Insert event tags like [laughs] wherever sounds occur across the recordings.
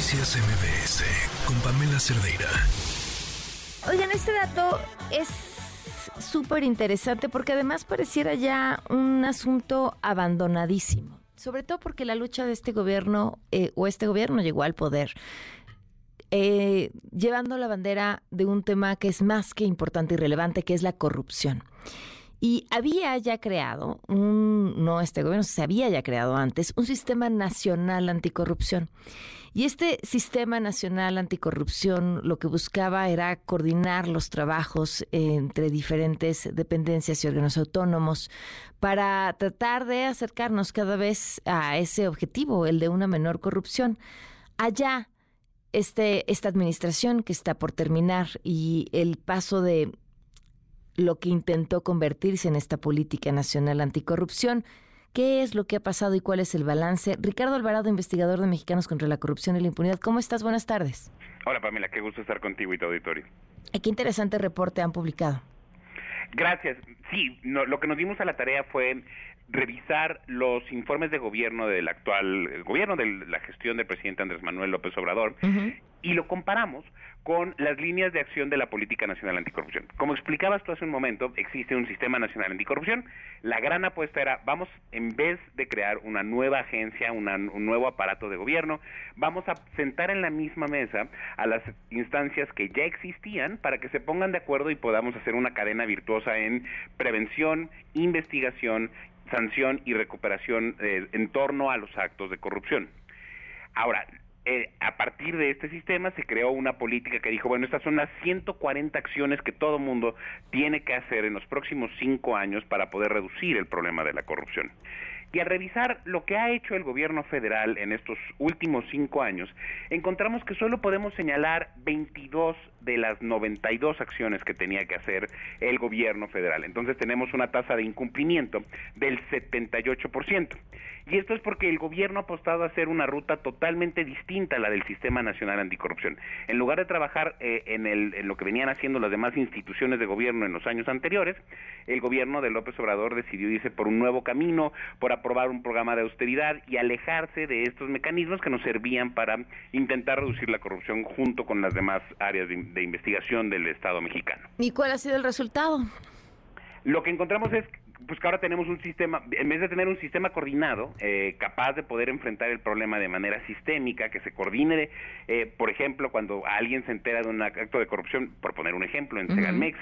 Noticias MBS con Pamela Cerdeira. Oigan, este dato es súper interesante porque además pareciera ya un asunto abandonadísimo. Sobre todo porque la lucha de este gobierno, eh, o este gobierno llegó al poder, eh, llevando la bandera de un tema que es más que importante y relevante, que es la corrupción. Y había ya creado, un, no este gobierno, se había ya creado antes, un sistema nacional anticorrupción. Y este sistema nacional anticorrupción lo que buscaba era coordinar los trabajos entre diferentes dependencias y órganos autónomos para tratar de acercarnos cada vez a ese objetivo, el de una menor corrupción. Allá, este, esta administración que está por terminar y el paso de lo que intentó convertirse en esta política nacional anticorrupción, ¿Qué es lo que ha pasado y cuál es el balance? Ricardo Alvarado, investigador de Mexicanos contra la Corrupción y la Impunidad. ¿Cómo estás? Buenas tardes. Hola Pamela, qué gusto estar contigo y tu auditorio. Qué interesante reporte han publicado. Gracias. Sí, lo que nos dimos a la tarea fue revisar los informes de gobierno del actual gobierno de la gestión del presidente Andrés Manuel López Obrador y lo comparamos con las líneas de acción de la Política Nacional Anticorrupción. Como explicabas tú hace un momento, existe un sistema nacional anticorrupción. La gran apuesta era, vamos, en vez de crear una nueva agencia, un nuevo aparato de gobierno, vamos a sentar en la misma mesa a las instancias que ya existían para que se pongan de acuerdo y podamos hacer una cadena virtuosa en prevención, investigación, sanción y recuperación eh, en torno a los actos de corrupción. Ahora, eh, a partir de este sistema se creó una política que dijo, bueno, estas son las 140 acciones que todo mundo tiene que hacer en los próximos cinco años para poder reducir el problema de la corrupción. Y al revisar lo que ha hecho el gobierno federal en estos últimos cinco años, encontramos que solo podemos señalar 22 de las 92 acciones que tenía que hacer el gobierno federal. Entonces tenemos una tasa de incumplimiento del 78%. Y esto es porque el gobierno ha apostado a hacer una ruta totalmente distinta a la del Sistema Nacional Anticorrupción. En lugar de trabajar eh, en, en lo que venían haciendo las demás instituciones de gobierno en los años anteriores, el gobierno de López Obrador decidió irse por un nuevo camino, por aprobar un programa de austeridad y alejarse de estos mecanismos que nos servían para intentar reducir la corrupción junto con las demás áreas de, de investigación del Estado mexicano. ¿Y cuál ha sido el resultado? Lo que encontramos es pues que ahora tenemos un sistema, en vez de tener un sistema coordinado, eh, capaz de poder enfrentar el problema de manera sistémica, que se coordine, eh, por ejemplo, cuando alguien se entera de un acto de corrupción, por poner un ejemplo, en Segalmex,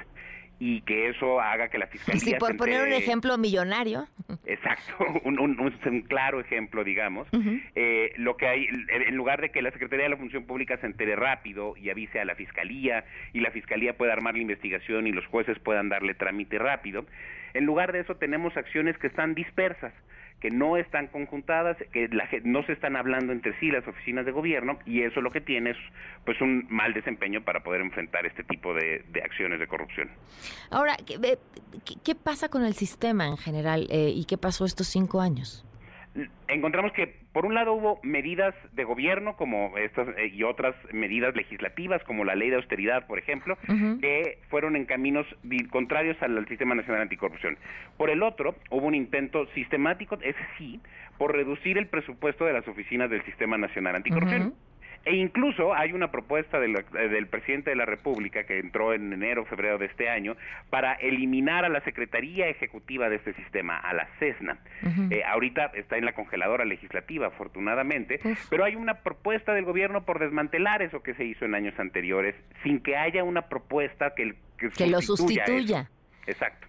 y que eso haga que la fiscalía... Sí, por poner un ejemplo millonario. Exacto, [laughs] un, un, claro ejemplo, digamos. eh, lo que hay, en lugar de que la Secretaría de la Función Pública se entere rápido y avise a la fiscalía, y la fiscalía pueda armar la investigación y los jueces puedan darle trámite rápido, en lugar de eso tenemos acciones que están dispersas que no están conjuntadas, que la, no se están hablando entre sí las oficinas de gobierno y eso lo que tiene es pues un mal desempeño para poder enfrentar este tipo de, acciones de corrupción. Ahora, ¿qué, ¿qué, pasa con el sistema en general eh, y qué pasó estos cinco años? Encontramos que por un lado hubo medidas de gobierno como estas eh, y otras medidas legislativas como la ley de austeridad, por ejemplo, que fueron en caminos contrarios al, sistema nacional anticorrupción. Por el otro, hubo un intento sistemático, ese sí, por reducir el presupuesto de las oficinas del sistema nacional anticorrupción. E incluso hay una propuesta del, del, presidente de la República que entró en enero, febrero de este año, para eliminar a la Secretaría Ejecutiva de este sistema, a la CESNA. Eh, ahorita está en la congeladora legislativa, afortunadamente, pero hay una propuesta del gobierno por desmantelar eso que se hizo en años anteriores, sin que haya una propuesta que, que, lo sustituya. Exacto.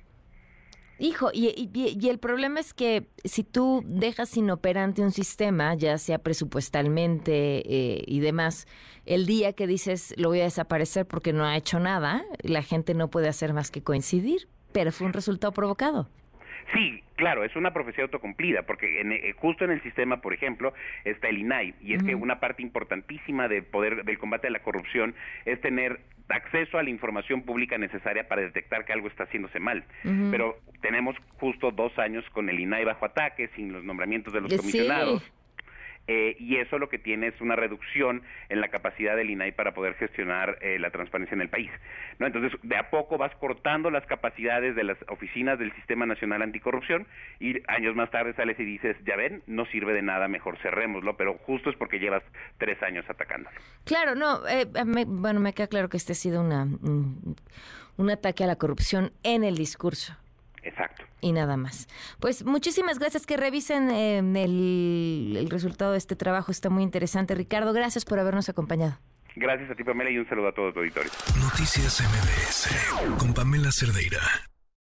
Hijo, y, el problema es que si tú dejas inoperante un sistema, ya sea presupuestalmente eh, y demás, el día que dices lo voy a desaparecer porque no ha hecho nada, la gente no puede hacer más que coincidir, pero fue un resultado provocado. Sí, claro, es una profecía autocumplida, porque eh, justo en el sistema, por ejemplo, está el INAI, y es que una parte importantísima del poder del combate a la corrupción es tener acceso a la información pública necesaria para detectar que algo está haciéndose mal. Pero tenemos justo dos años con el INAI bajo ataque, sin los nombramientos de los comisionados. Eh, y eso lo que tiene es una reducción en la capacidad del INAI para poder gestionar eh, la transparencia en el país. ¿no? Entonces, de a poco vas cortando las capacidades de las oficinas del Sistema Nacional Anticorrupción y años más tarde sales y dices, ya ven, no sirve de nada, mejor cerrémoslo, pero justo es porque llevas tres años atacándolo. Claro, no, eh, bueno, me queda claro que este ha sido una, un ataque a la corrupción en el discurso. Exacto. Y nada más. Pues muchísimas gracias que revisen em, el, el, resultado de este trabajo. Está muy interesante. Ricardo, gracias por habernos acompañado. Gracias a ti, Pamela, y un saludo a todo tu auditorio. Noticias MBS con Pamela Cerdeira.